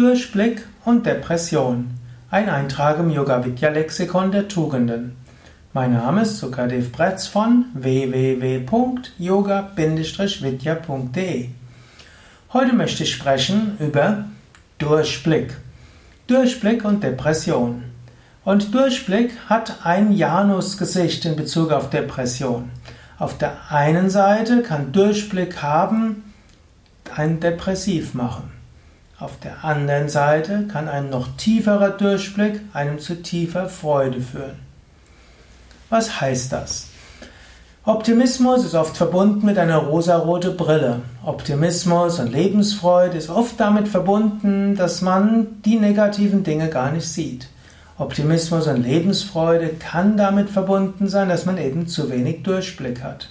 Durchblick und Depression. Ein Eintrag im Yoga Vidya Lexikon der Tugenden. Mein Name ist Sukadev Bretz von www.yoga-vidya.de. Heute möchte ich sprechen über Durchblick. Durchblick und Depression. Und Durchblick hat ein Janusgesicht in Bezug auf Depression. Auf der einen Seite kann Durchblick haben, ein depressiv machen. Auf der anderen Seite kann ein noch tieferer Durchblick einem zu tiefer Freude führen. Was heißt das? Optimismus ist oft verbunden mit einer rosarote Brille. Optimismus und Lebensfreude ist oft damit verbunden, dass man die negativen Dinge gar nicht sieht. Optimismus und Lebensfreude kann damit verbunden sein, dass man eben zu wenig Durchblick hat.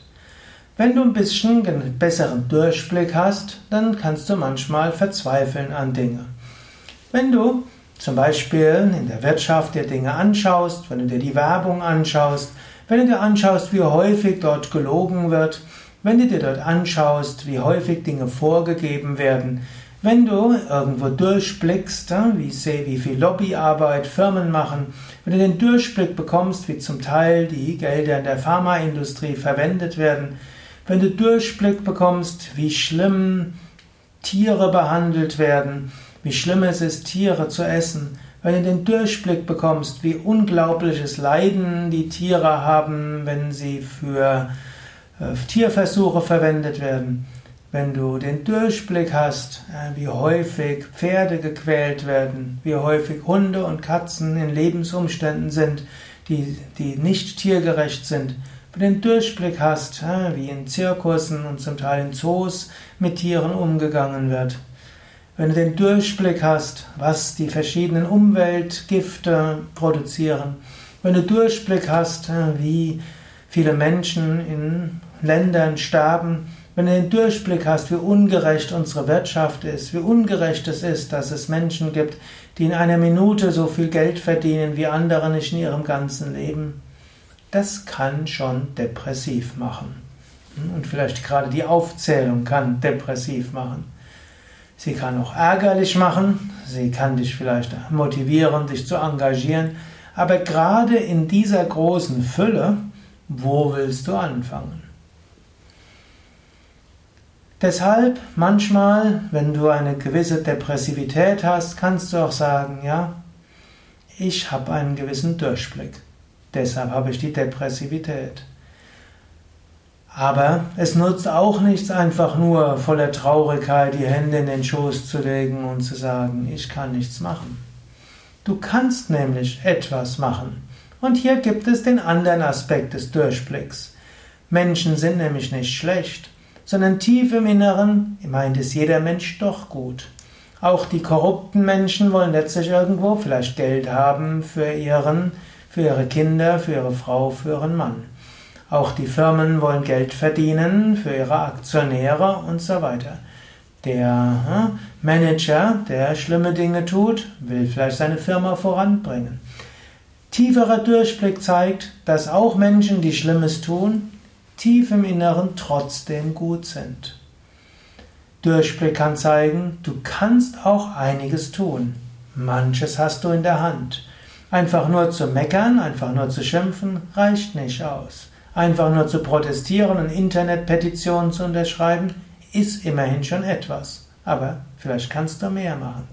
Wenn du ein bisschen besseren Durchblick hast, dann kannst du manchmal verzweifeln an Dinge. Wenn du zum Beispiel in der Wirtschaft dir Dinge anschaust, wenn du dir die Werbung anschaust, wenn du dir anschaust, wie häufig dort gelogen wird, wenn du dir dort anschaust, wie häufig Dinge vorgegeben werden, wenn du irgendwo durchblickst, wie, wie viel Lobbyarbeit Firmen machen, wenn du den Durchblick bekommst, wie zum Teil die Gelder in der Pharmaindustrie verwendet werden, wenn du Durchblick bekommst, wie schlimm Tiere behandelt werden, wie schlimm es ist, Tiere zu essen, wenn du den Durchblick bekommst, wie unglaubliches Leiden die Tiere haben, wenn sie für äh, Tierversuche verwendet werden, wenn du den Durchblick hast, äh, wie häufig Pferde gequält werden, wie häufig Hunde und Katzen in Lebensumständen sind, die, die nicht tiergerecht sind, wenn du den Durchblick hast, wie in Zirkussen und zum Teil in Zoos mit Tieren umgegangen wird, wenn du den Durchblick hast, was die verschiedenen Umweltgifte produzieren, wenn du Durchblick hast, wie viele Menschen in Ländern sterben, wenn du den Durchblick hast, wie ungerecht unsere Wirtschaft ist, wie ungerecht es ist, dass es Menschen gibt, die in einer Minute so viel Geld verdienen wie andere nicht in ihrem ganzen Leben, das kann schon depressiv machen. Und vielleicht gerade die Aufzählung kann depressiv machen. Sie kann auch ärgerlich machen, sie kann dich vielleicht motivieren, dich zu engagieren, aber gerade in dieser großen Fülle, wo willst du anfangen? Deshalb manchmal, wenn du eine gewisse Depressivität hast, kannst du auch sagen, ja, ich habe einen gewissen Durchblick. Deshalb habe ich die Depressivität. Aber es nutzt auch nichts, einfach nur voller Traurigkeit die Hände in den Schoß zu legen und zu sagen, ich kann nichts machen. Du kannst nämlich etwas machen. Und hier gibt es den anderen Aspekt des Durchblicks. Menschen sind nämlich nicht schlecht, sondern tief im Inneren meint es jeder Mensch doch gut. Auch die korrupten Menschen wollen letztlich irgendwo vielleicht Geld haben für ihren für ihre Kinder, für ihre Frau, für ihren Mann. Auch die Firmen wollen Geld verdienen für ihre Aktionäre und so weiter. Der hm, Manager, der schlimme Dinge tut, will vielleicht seine Firma voranbringen. Tieferer Durchblick zeigt, dass auch Menschen, die Schlimmes tun, tief im Inneren trotzdem gut sind. Durchblick kann zeigen, du kannst auch einiges tun. Manches hast du in der Hand. Einfach nur zu meckern, einfach nur zu schimpfen, reicht nicht aus. Einfach nur zu protestieren und Internetpetitionen zu unterschreiben, ist immerhin schon etwas. Aber vielleicht kannst du mehr machen.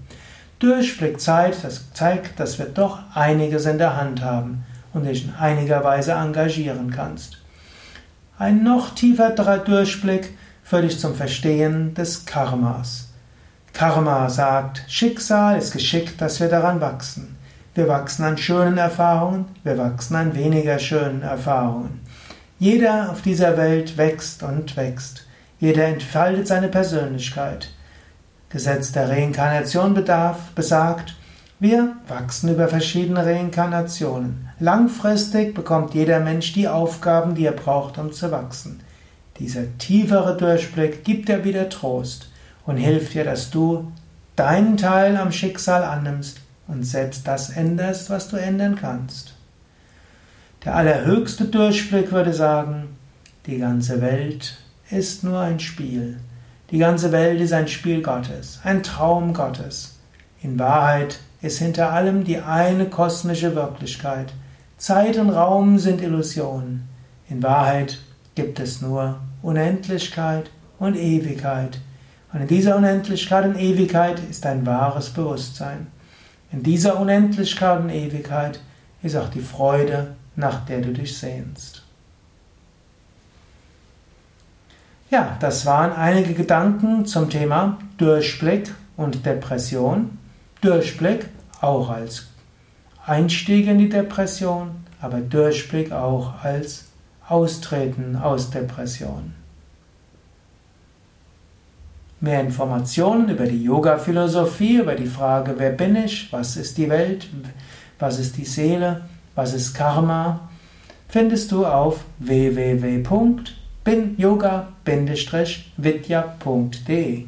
Durchblick zeigt, das zeigt, dass wir doch einiges in der Hand haben und dich in einiger Weise engagieren kannst. Ein noch tieferer Durchblick führt dich zum Verstehen des Karmas. Karma sagt, Schicksal ist geschickt, dass wir daran wachsen. Wir wachsen an schönen Erfahrungen, wir wachsen an weniger schönen Erfahrungen. Jeder auf dieser Welt wächst und wächst. Jeder entfaltet seine Persönlichkeit. Gesetz der Reinkarnation bedarf, besagt, wir wachsen über verschiedene Reinkarnationen. Langfristig bekommt jeder Mensch die Aufgaben, die er braucht, um zu wachsen. Dieser tiefere Durchblick gibt dir wieder Trost und hilft dir, dass du deinen Teil am Schicksal annimmst und selbst das änderst, was du ändern kannst. Der allerhöchste Durchblick würde sagen, die ganze Welt ist nur ein Spiel. Die ganze Welt ist ein Spiel Gottes, ein Traum Gottes. In Wahrheit ist hinter allem die eine kosmische Wirklichkeit. Zeit und Raum sind Illusionen. In Wahrheit gibt es nur Unendlichkeit und Ewigkeit. Und in dieser Unendlichkeit und Ewigkeit ist ein wahres Bewusstsein. In dieser Unendlichkeit und Ewigkeit ist auch die Freude, nach der du dich sehnst. Ja, das waren einige Gedanken zum Thema Durchblick und Depression. Durchblick auch als Einstieg in die Depression, aber Durchblick auch als Austreten aus Depression. Mehr Informationen über die Yoga-Philosophie, über die Frage, wer bin ich, was ist die Welt, was ist die Seele, was ist Karma, findest du auf www.yoga-vidya.de.